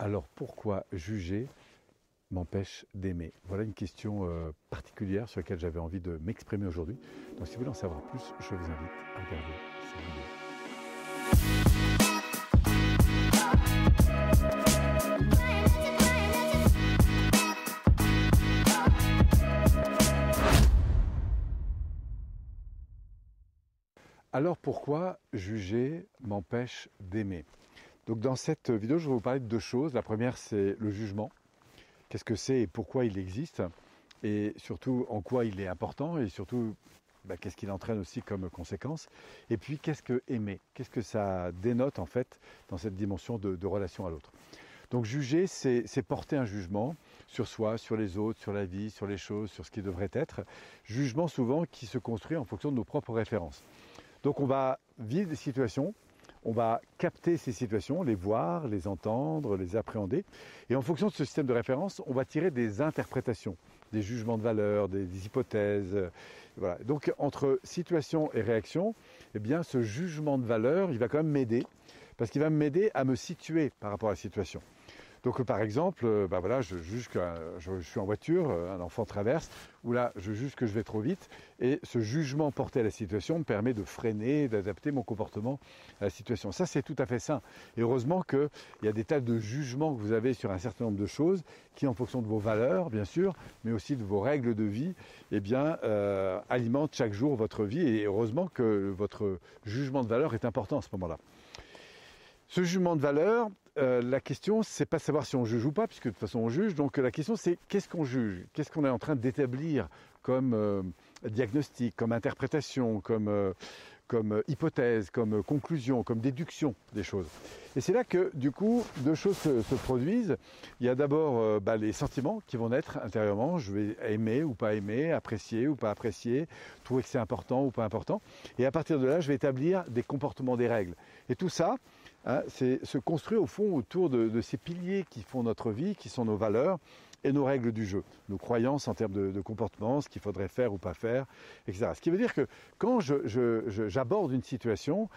Alors pourquoi juger m'empêche d'aimer? Voilà une question euh, particulière sur laquelle j'avais envie de m'exprimer aujourd'hui. Donc si vous voulez en savoir plus, je vous invite à regarder cette vidéo. Alors pourquoi juger m'empêche d'aimer? Donc dans cette vidéo, je vais vous parler de deux choses. La première, c'est le jugement. Qu'est-ce que c'est et pourquoi il existe Et surtout, en quoi il est important et surtout, bah, qu'est-ce qu'il entraîne aussi comme conséquence Et puis, qu'est-ce que aimer? Qu'est-ce que ça dénote en fait dans cette dimension de, de relation à l'autre? Donc juger, c'est porter un jugement sur soi, sur les autres, sur la vie, sur les choses, sur ce qui devrait être. Jugement souvent qui se construit en fonction de nos propres références. Donc on va vivre des situations, on va capter ces situations, les voir, les entendre, les appréhender. Et en fonction de ce système de référence, on va tirer des interprétations, des jugements de valeur, des, hypothèses. euh, voilà. Donc entre situation et réaction, eh bien ce jugement de valeur, il va quand même m'aider, parce qu'il va m'aider à me situer par rapport à la situation. Donc euh, par exemple, euh, bah je juge que je, suis en voiture, euh, un enfant traverse, ou là je juge que je vais trop vite, et ce jugement porté à la situation me permet de freiner, d'adapter mon comportement à la situation. Ça c'est tout à fait sain. Et heureusement qu'il y a des tas de jugements que vous avez sur un certain nombre de choses qui, en fonction de vos valeurs, bien sûr, mais aussi de vos règles de vie, eh bien, alimentent chaque jour votre vie. Et heureusement que votre jugement de valeur est important à ce moment-là. Ce jugement de valeur, euh, la question, c'est pas savoir si on juge ou pas, puisque de toute façon on juge. Donc la question, c'est qu'est-ce qu'on juge? Qu'est-ce qu'on est en train d'établir comme euh, diagnostic, comme interprétation, comme, euh, hypothèse, comme conclusion, comme déduction des choses? Et c'est là que, du coup, deux choses se, se produisent. Il y a d'abord bah, les sentiments qui vont naître intérieurement. Je vais aimer ou pas aimer, apprécier ou pas apprécier, trouver que c'est important ou pas important. Et à partir de là, je vais établir des comportements, des règles. Et tout ça, Hein, c'est se construire au fond autour de, ces piliers qui font notre vie, qui sont nos valeurs et nos règles du jeu, nos croyances en termes de, comportement, ce qu'il faudrait faire ou pas faire, etc. Ce qui veut dire que quand j'aborde une situation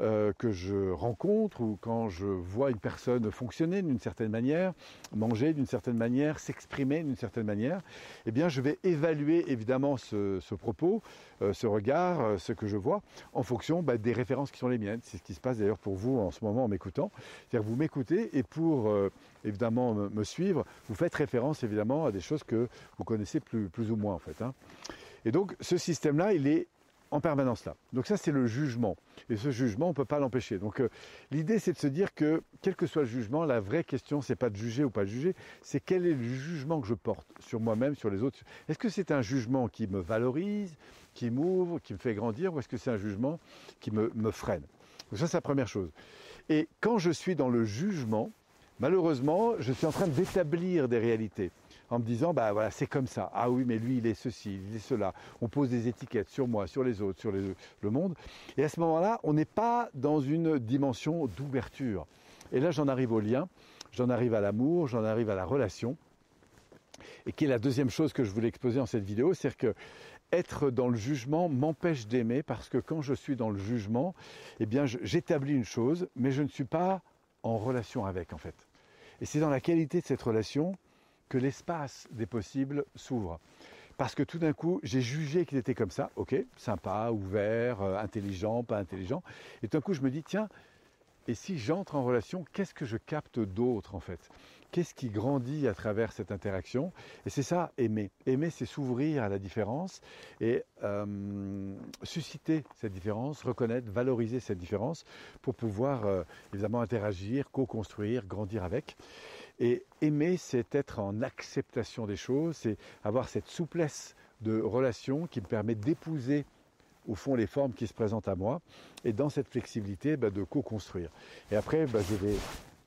euh, que je rencontre ou quand je vois une personne fonctionner d'une certaine manière, manger d'une certaine manière, s'exprimer d'une certaine manière, eh bien je vais évaluer évidemment ce, propos, euh, ce regard, euh, ce que je vois, en fonction bah, des références qui sont les miennes. C'est ce qui se passe d'ailleurs pour vous en ce moment en m'écoutant. C'est-à-dire vous m'écoutez et pour évidemment me, suivre, vous faites référence évidemment à des choses que vous connaissez plus, plus ou moins en fait. Hein. Et donc ce système-là, il est en permanence là. Donc ça c'est le jugement. Et ce jugement, on ne peut pas l'empêcher. Donc euh, l'idée c'est de se dire que quel que soit le jugement, la vraie question c'est pas de juger ou pas de juger, c'est quel est le jugement que je porte sur moi-même, sur les autres. Est-ce que c'est un jugement qui me valorise, qui m'ouvre, qui me fait grandir, ou est-ce que c'est un jugement qui me, me freine? Donc ça c'est la première chose. Et quand je suis dans le jugement, malheureusement, je suis en train d'établir des réalités en me disant bah voilà c'est comme ça. Ah oui mais lui il est ceci il est cela. On pose des étiquettes sur moi sur les autres sur le monde. Et à ce moment-là on n'est pas dans une dimension d'ouverture. Et là j'en arrive au lien j'en arrive à l'amour j'en arrive à la relation. Et qui est la deuxième chose que je voulais exposer en cette vidéo c'est que être dans le jugement m'empêche d'aimer parce que quand je suis dans le jugement eh bien j'établis une chose mais je ne suis pas en relation avec en fait. Et c'est dans la qualité de cette relation que l'espace des possibles s'ouvre. Parce que tout d'un coup, j'ai jugé qu'il était comme ça, ok, sympa, ouvert, euh, intelligent, pas intelligent. Et tout d'un coup, je me dis, tiens, et si j'entre en relation, qu'est-ce que je capte d'autre en fait? Qu'est-ce qui grandit à travers cette interaction? Et c'est ça, aimer. Aimer, c'est s'ouvrir à la différence et euh, susciter cette différence, reconnaître, valoriser cette différence pour pouvoir euh, évidemment interagir, co-construire, grandir avec. Et aimer, c'est être en acceptation des choses, c'est avoir cette souplesse de relation qui me permet d'épouser au fond les formes qui se présentent à moi et dans cette flexibilité bah, de co-construire. Et après, bah, je vais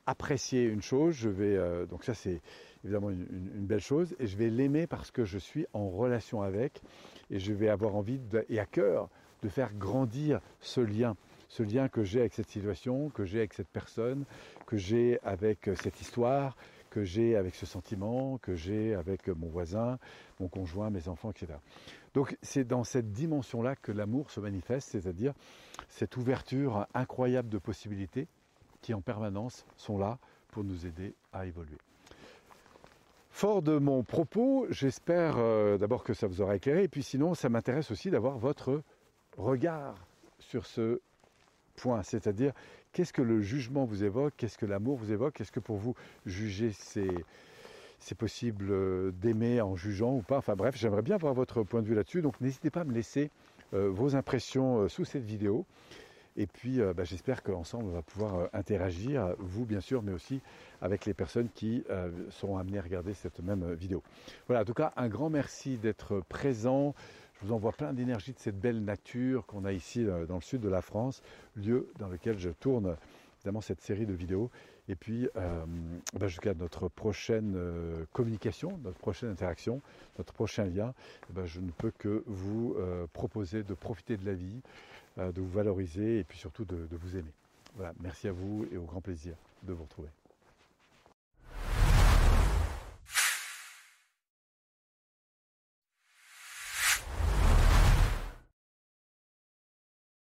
apprécier une chose, je vais euh, donc ça c'est évidemment une, belle chose et je vais l'aimer parce que je suis en relation avec et je vais avoir envie et à cœur de faire grandir ce lien ce lien que j'ai avec cette situation, que j'ai avec cette personne, que j'ai avec cette histoire, que j'ai avec ce sentiment, que j'ai avec mon voisin, mon conjoint, mes enfants, etc. Donc c'est dans cette dimension-là que l'amour se manifeste, c'est-à-dire cette ouverture incroyable de possibilités qui en permanence sont là pour nous aider à évoluer. Fort de mon propos, j'espère euh, d'abord que ça vous aura éclairé, et puis sinon, ça m'intéresse aussi d'avoir votre regard sur ce point, c'est-à-dire qu'est-ce que le jugement vous évoque, qu'est-ce que l'amour vous évoque, est-ce que pour vous juger c'est possible euh, d'aimer en jugeant ou pas? Enfin bref, j'aimerais bien avoir votre point de vue là-dessus. Donc n'hésitez pas à me laisser euh, vos impressions euh, sous cette vidéo. Et puis bah, j'espère qu'ensemble on va pouvoir interagir, vous bien sûr, mais aussi avec les personnes qui seront amenées à regarder cette même vidéo. Voilà, en tout cas, un grand merci d'être présent. Je vous envoie plein d'énergie de cette belle nature qu'on a ici dans le sud de la France, lieu dans lequel je tourne évidemment cette série de vidéos. Et puis euh, bah, jusqu'à notre prochaine euh, communication, notre prochaine interaction, notre prochain lien, eh ben, je ne peux que vous euh, proposer de profiter de la vie, de vous valoriser et puis surtout de vous aimer. Voilà, merci à vous et au grand plaisir de vous retrouver.